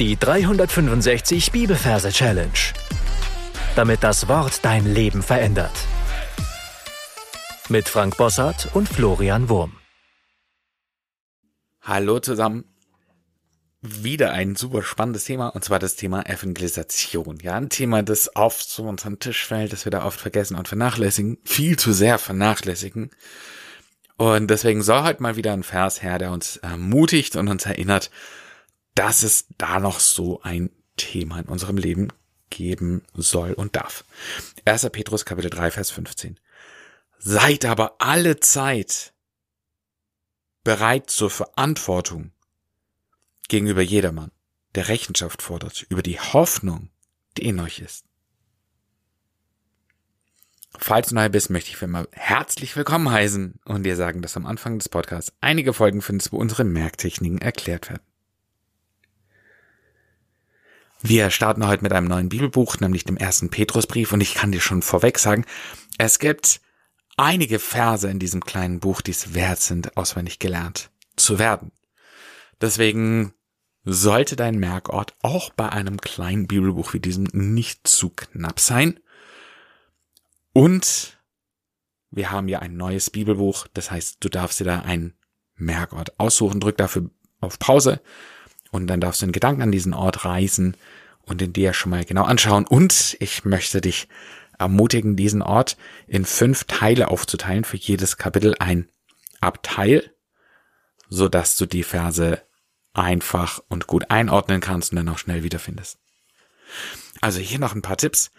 Die 365 Bibelverse Challenge. Damit das Wort dein Leben verändert. Mit Frank Bossart und Florian Wurm. Hallo zusammen. Wieder ein super spannendes Thema, und zwar das Thema Evangelisation. Ja, ein Thema, das oft zu unserem Tisch fällt, das wir da oft vergessen und vernachlässigen, viel zu sehr vernachlässigen. Und deswegen soll heute mal wieder ein Vers her, der uns ermutigt und uns erinnert, dass es da noch so ein Thema in unserem Leben geben soll und darf. 1. Petrus Kapitel 3, Vers 15. Seid aber alle Zeit bereit zur Verantwortung gegenüber jedermann, der Rechenschaft fordert über die Hoffnung, die in euch ist. Falls du neu bist, möchte ich für immer herzlich willkommen heißen und dir sagen, dass am Anfang des Podcasts einige Folgen findest, wo unsere Merktechniken erklärt werden. Wir starten heute mit einem neuen Bibelbuch, nämlich dem ersten Petrusbrief, und ich kann dir schon vorweg sagen, es gibt einige Verse in diesem kleinen Buch, die es wert sind, auswendig gelernt zu werden. Deswegen sollte dein Merkort auch bei einem kleinen Bibelbuch wie diesem nicht zu knapp sein. Und wir haben ja ein neues Bibelbuch, das heißt, du darfst dir da einen Merkort aussuchen, drück dafür auf Pause und dann darfst du in Gedanken an diesen Ort reisen und den dir schon mal genau anschauen. Und ich möchte dich ermutigen, diesen Ort in fünf Teile aufzuteilen, für jedes Kapitel ein Abteil, so dass du die Verse einfach und gut einordnen kannst und dann auch schnell wiederfindest. Also hier noch ein paar Tipps.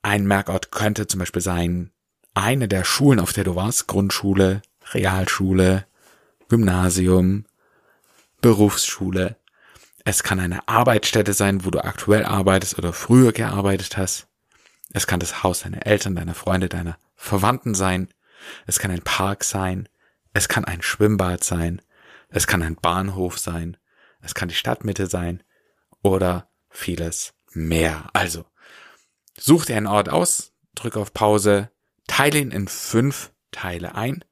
Ein Merkort könnte zum Beispiel sein, eine der Schulen, auf der du warst, Grundschule, Realschule, Gymnasium, Berufsschule, es kann eine Arbeitsstätte sein, wo du aktuell arbeitest oder früher gearbeitet hast. Es kann das Haus deiner Eltern, deiner Freunde, deiner Verwandten sein. Es kann ein Park sein. Es kann ein Schwimmbad sein. Es kann ein Bahnhof sein. Es kann die Stadtmitte sein. Oder vieles mehr. Also, such dir einen Ort aus, drück auf Pause, teile ihn in fünf Teile ein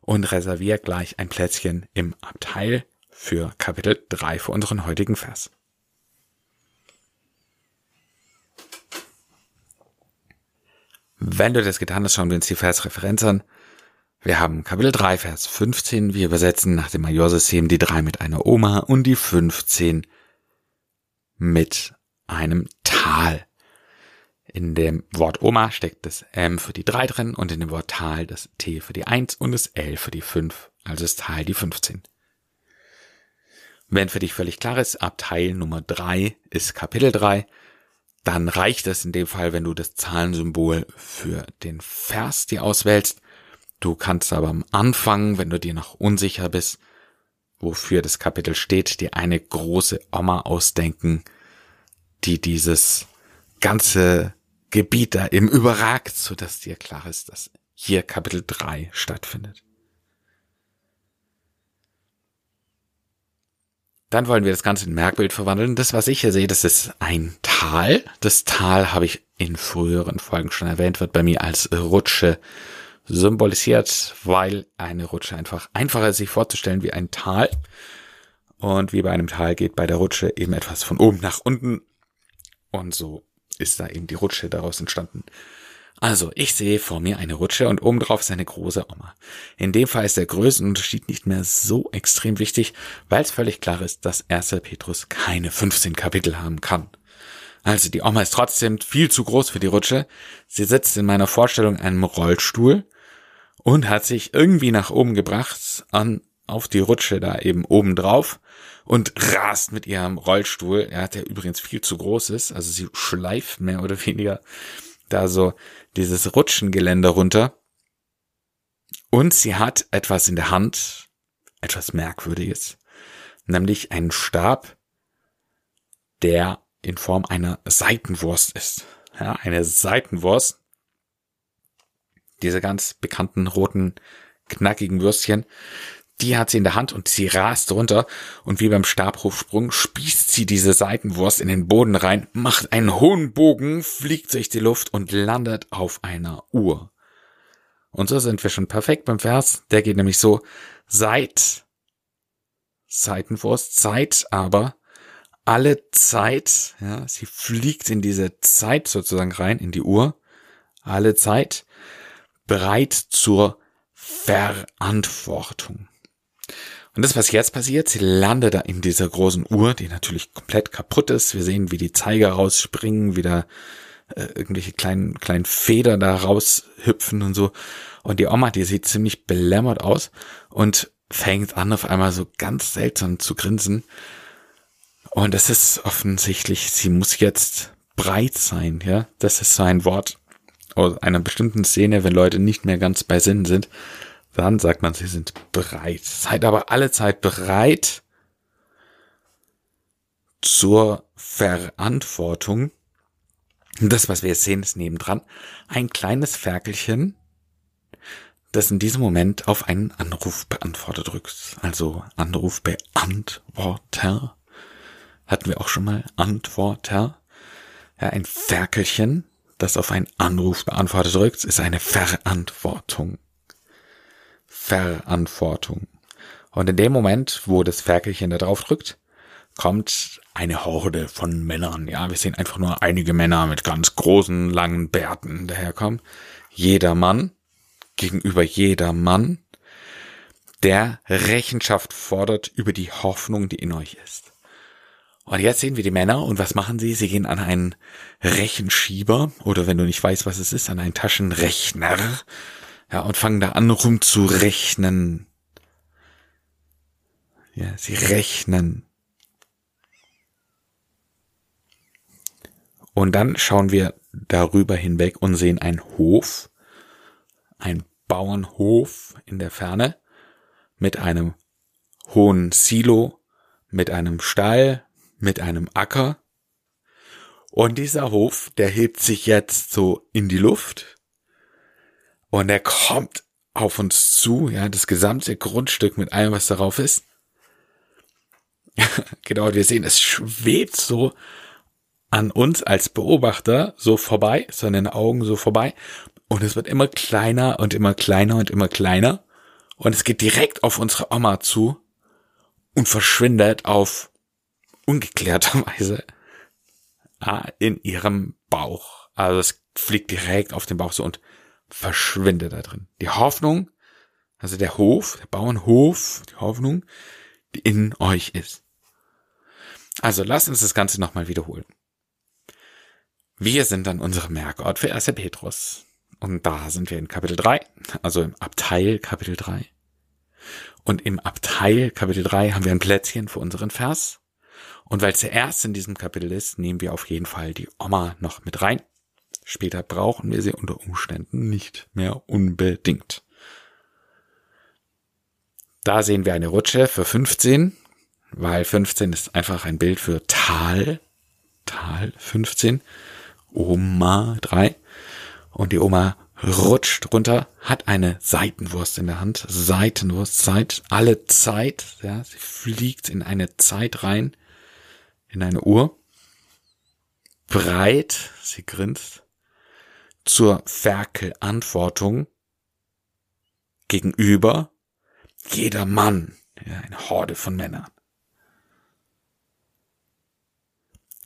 und reservier gleich ein Plätzchen im Abteil für Kapitel 3 für unseren heutigen Vers. Wenn du das getan hast, schauen wir uns die Versreferenz an. Wir haben Kapitel 3, Vers 15. Wir übersetzen nach dem Majorsystem die 3 mit einer Oma und die 15 mit einem Tal. In dem Wort Oma steckt das M für die 3 drin und in dem Wort Tal das T für die 1 und das L für die 5, also das Tal die 15. Wenn für dich völlig klar ist, Abteil Nummer drei ist Kapitel drei, dann reicht es in dem Fall, wenn du das Zahlensymbol für den Vers dir auswählst. Du kannst aber am Anfang, wenn du dir noch unsicher bist, wofür das Kapitel steht, dir eine große Oma ausdenken, die dieses ganze Gebiet da eben überragt, so dass dir klar ist, dass hier Kapitel 3 stattfindet. Dann wollen wir das Ganze in Merkbild verwandeln. Das, was ich hier sehe, das ist ein Tal. Das Tal habe ich in früheren Folgen schon erwähnt, wird bei mir als Rutsche symbolisiert, weil eine Rutsche einfach einfacher ist, sich vorzustellen wie ein Tal. Und wie bei einem Tal geht bei der Rutsche eben etwas von oben nach unten. Und so ist da eben die Rutsche daraus entstanden. Also, ich sehe vor mir eine Rutsche und obendrauf ist eine große Oma. In dem Fall ist der Größenunterschied nicht mehr so extrem wichtig, weil es völlig klar ist, dass 1. Petrus keine 15 Kapitel haben kann. Also, die Oma ist trotzdem viel zu groß für die Rutsche. Sie sitzt in meiner Vorstellung in einem Rollstuhl und hat sich irgendwie nach oben gebracht an, auf die Rutsche da eben oben drauf und rast mit ihrem Rollstuhl, ja, der übrigens viel zu groß ist, also sie schleift mehr oder weniger da so dieses Rutschengeländer runter. Und sie hat etwas in der Hand, etwas Merkwürdiges, nämlich einen Stab, der in Form einer Seitenwurst ist. Ja, eine Seitenwurst. Diese ganz bekannten roten, knackigen Würstchen, die hat sie in der Hand und sie rast runter und wie beim Stabhofsprung spießt sie diese Seitenwurst in den Boden rein, macht einen hohen Bogen, fliegt durch die Luft und landet auf einer Uhr. Und so sind wir schon perfekt beim Vers. Der geht nämlich so, seid Seitenwurst, seid aber alle Zeit, ja, sie fliegt in diese Zeit sozusagen rein, in die Uhr, alle Zeit, bereit zur Verantwortung. Und das, was jetzt passiert, sie landet da in dieser großen Uhr, die natürlich komplett kaputt ist. Wir sehen, wie die Zeiger rausspringen, wieder äh, irgendwelche kleinen, kleinen Federn da raushüpfen und so. Und die Oma, die sieht ziemlich belämmert aus und fängt an, auf einmal so ganz seltsam zu grinsen. Und das ist offensichtlich, sie muss jetzt breit sein, ja. Das ist so ein Wort aus einer bestimmten Szene, wenn Leute nicht mehr ganz bei Sinn sind dann sagt man, sie sind bereit. Seid aber alle Zeit bereit zur Verantwortung. Das, was wir jetzt sehen, ist nebendran ein kleines Ferkelchen, das in diesem Moment auf einen Anrufbeantworter drückt. Also Anrufbeantworter. Hatten wir auch schon mal Antworter. Ja, ein Ferkelchen, das auf einen Anrufbeantworter drückt, ist eine Verantwortung. Verantwortung. Und in dem Moment, wo das Ferkelchen da drauf drückt, kommt eine Horde von Männern. Ja, wir sehen einfach nur einige Männer mit ganz großen, langen Bärten daherkommen. Jeder Mann gegenüber jeder Mann, der Rechenschaft fordert über die Hoffnung, die in euch ist. Und jetzt sehen wir die Männer und was machen sie? Sie gehen an einen Rechenschieber oder wenn du nicht weißt, was es ist, an einen Taschenrechner ja, und fangen da an rumzurechnen. Ja, sie rechnen. Und dann schauen wir darüber hinweg und sehen einen Hof, ein Bauernhof in der Ferne mit einem hohen Silo, mit einem Stall, mit einem Acker. Und dieser Hof, der hebt sich jetzt so in die Luft und er kommt auf uns zu, ja, das gesamte Grundstück mit allem, was darauf ist. genau, wir sehen, es schwebt so an uns als Beobachter so vorbei, den Augen so vorbei. Und es wird immer kleiner und immer kleiner und immer kleiner. Und es geht direkt auf unsere Oma zu und verschwindet auf ungeklärter Weise ah, in ihrem Bauch. Also es fliegt direkt auf den Bauch so und verschwindet da drin. Die Hoffnung, also der Hof, der Bauernhof, die Hoffnung, die in euch ist. Also lasst uns das Ganze nochmal wiederholen. Wir sind dann unsere Merkort für 1. Petrus. Und da sind wir in Kapitel 3, also im Abteil Kapitel 3. Und im Abteil Kapitel 3 haben wir ein Plätzchen für unseren Vers. Und weil es der erste in diesem Kapitel ist, nehmen wir auf jeden Fall die Oma noch mit rein. Später brauchen wir sie unter Umständen nicht mehr unbedingt. Da sehen wir eine Rutsche für 15, weil 15 ist einfach ein Bild für Tal. Tal 15. Oma 3. Und die Oma rutscht runter, hat eine Seitenwurst in der Hand. Seitenwurst, Zeit, alle Zeit. Ja, sie fliegt in eine Zeit rein, in eine Uhr. Breit, sie grinst zur Ferkelantwortung gegenüber jeder Mann, ja, eine Horde von Männern,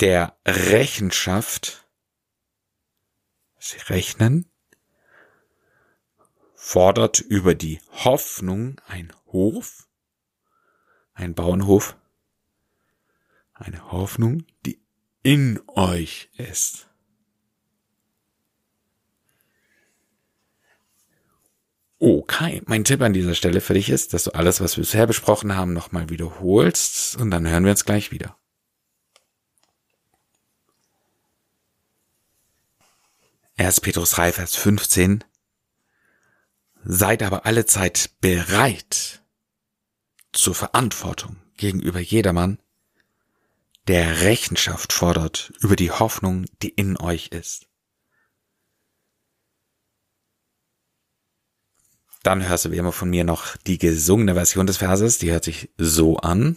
der Rechenschaft, sie rechnen, fordert über die Hoffnung ein Hof, ein Bauernhof, eine Hoffnung, die in euch ist. Okay, mein Tipp an dieser Stelle für dich ist, dass du alles, was wir bisher besprochen haben, nochmal wiederholst und dann hören wir uns gleich wieder. Erst Petrus 3, Vers 15. Seid aber alle Zeit bereit zur Verantwortung gegenüber jedermann, der Rechenschaft fordert über die Hoffnung, die in euch ist. Dann hörst du wie immer von mir noch die gesungene Version des Verses, die hört sich so an.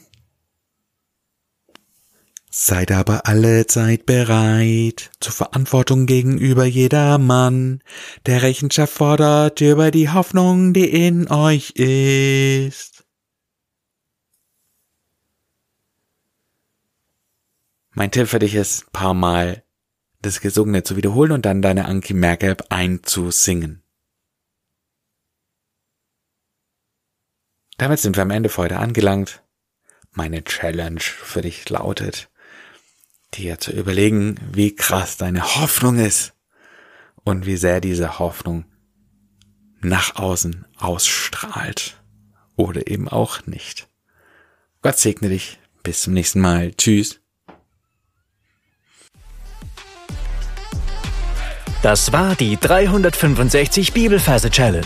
Seid aber alle Zeit bereit zur Verantwortung gegenüber jeder Mann, der Rechenschaft fordert über die Hoffnung, die in euch ist. Mein Tipp für dich ist, ein paar Mal das Gesungene zu wiederholen und dann deine Anki Merkel einzusingen. Damit sind wir am Ende für heute angelangt. Meine Challenge für dich lautet, dir zu überlegen, wie krass deine Hoffnung ist und wie sehr diese Hoffnung nach außen ausstrahlt oder eben auch nicht. Gott segne dich. Bis zum nächsten Mal. Tschüss. Das war die 365 Bibelferse Challenge.